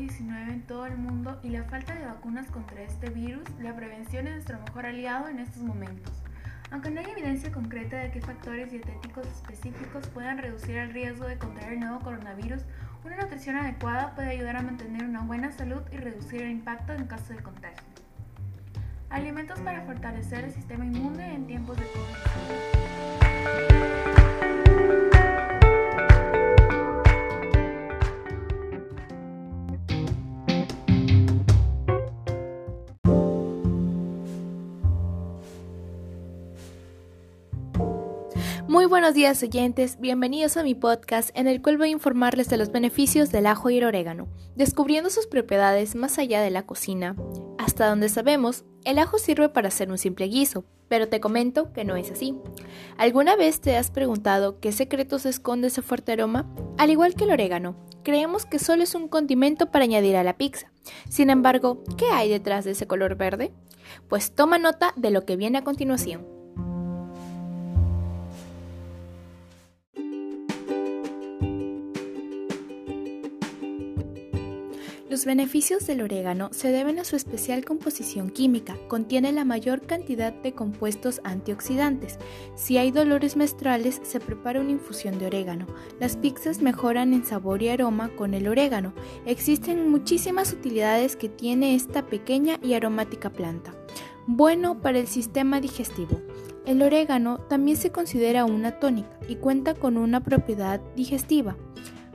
COVID-19 en todo el mundo y la falta de vacunas contra este virus, la prevención es nuestro mejor aliado en estos momentos. Aunque no hay evidencia concreta de qué factores dietéticos específicos puedan reducir el riesgo de contraer el nuevo coronavirus, una nutrición adecuada puede ayudar a mantener una buena salud y reducir el impacto en caso de contagio. Alimentos para fortalecer el sistema inmune en tiempos de COVID. Muy buenos días oyentes, bienvenidos a mi podcast en el cual voy a informarles de los beneficios del ajo y el orégano, descubriendo sus propiedades más allá de la cocina. Hasta donde sabemos, el ajo sirve para hacer un simple guiso, pero te comento que no es así. ¿Alguna vez te has preguntado qué secretos esconde ese fuerte aroma? Al igual que el orégano, creemos que solo es un condimento para añadir a la pizza. Sin embargo, ¿qué hay detrás de ese color verde? Pues toma nota de lo que viene a continuación. Los beneficios del orégano se deben a su especial composición química. Contiene la mayor cantidad de compuestos antioxidantes. Si hay dolores menstruales, se prepara una infusión de orégano. Las pizzas mejoran en sabor y aroma con el orégano. Existen muchísimas utilidades que tiene esta pequeña y aromática planta. Bueno para el sistema digestivo. El orégano también se considera una tónica y cuenta con una propiedad digestiva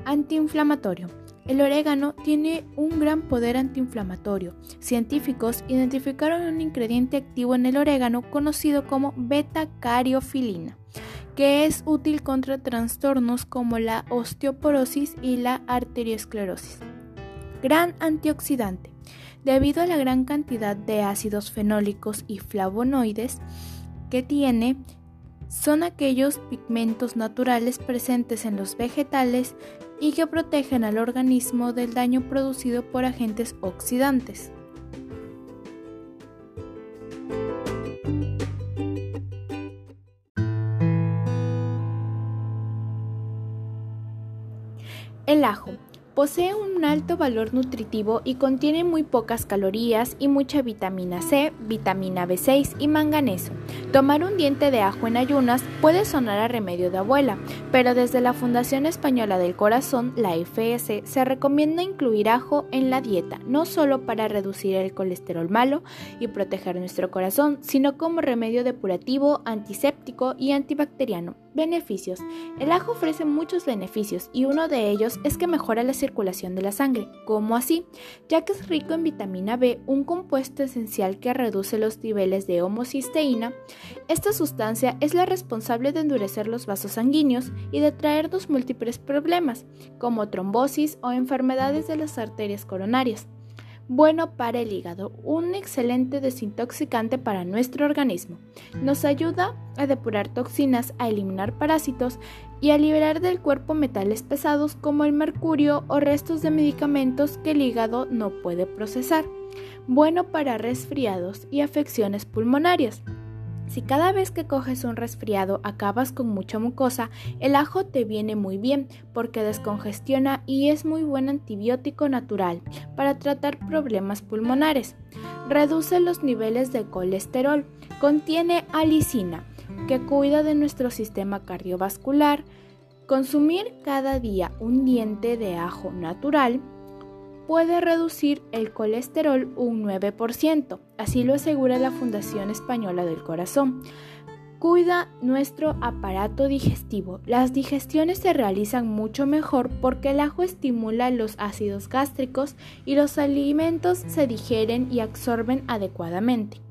antiinflamatorio. El orégano tiene un gran poder antiinflamatorio. Científicos identificaron un ingrediente activo en el orégano conocido como beta-cariofilina, que es útil contra trastornos como la osteoporosis y la arteriosclerosis. Gran antioxidante. Debido a la gran cantidad de ácidos fenólicos y flavonoides que tiene, son aquellos pigmentos naturales presentes en los vegetales y que protegen al organismo del daño producido por agentes oxidantes. El ajo Posee un alto valor nutritivo y contiene muy pocas calorías y mucha vitamina C, vitamina B6 y manganeso. Tomar un diente de ajo en ayunas puede sonar a remedio de abuela, pero desde la Fundación Española del Corazón, la FS, se recomienda incluir ajo en la dieta, no solo para reducir el colesterol malo y proteger nuestro corazón, sino como remedio depurativo, antiséptico y antibacteriano. Beneficios. El ajo ofrece muchos beneficios y uno de ellos es que mejora la circulación de la sangre. ¿Cómo así? Ya que es rico en vitamina B, un compuesto esencial que reduce los niveles de homocisteína. Esta sustancia es la responsable de endurecer los vasos sanguíneos y de traernos múltiples problemas, como trombosis o enfermedades de las arterias coronarias bueno para el hígado, un excelente desintoxicante para nuestro organismo. Nos ayuda a depurar toxinas, a eliminar parásitos y a liberar del cuerpo metales pesados como el mercurio o restos de medicamentos que el hígado no puede procesar. Bueno para resfriados y afecciones pulmonarias. Si cada vez que coges un resfriado acabas con mucha mucosa, el ajo te viene muy bien porque descongestiona y es muy buen antibiótico natural para tratar problemas pulmonares. Reduce los niveles de colesterol. Contiene alicina, que cuida de nuestro sistema cardiovascular. Consumir cada día un diente de ajo natural puede reducir el colesterol un 9%, así lo asegura la Fundación Española del Corazón. Cuida nuestro aparato digestivo. Las digestiones se realizan mucho mejor porque el ajo estimula los ácidos gástricos y los alimentos se digieren y absorben adecuadamente.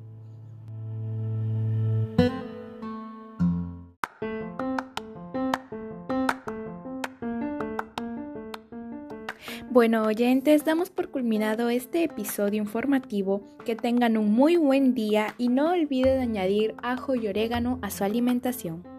Bueno, oyentes, damos por culminado este episodio informativo. Que tengan un muy buen día y no olviden añadir ajo y orégano a su alimentación.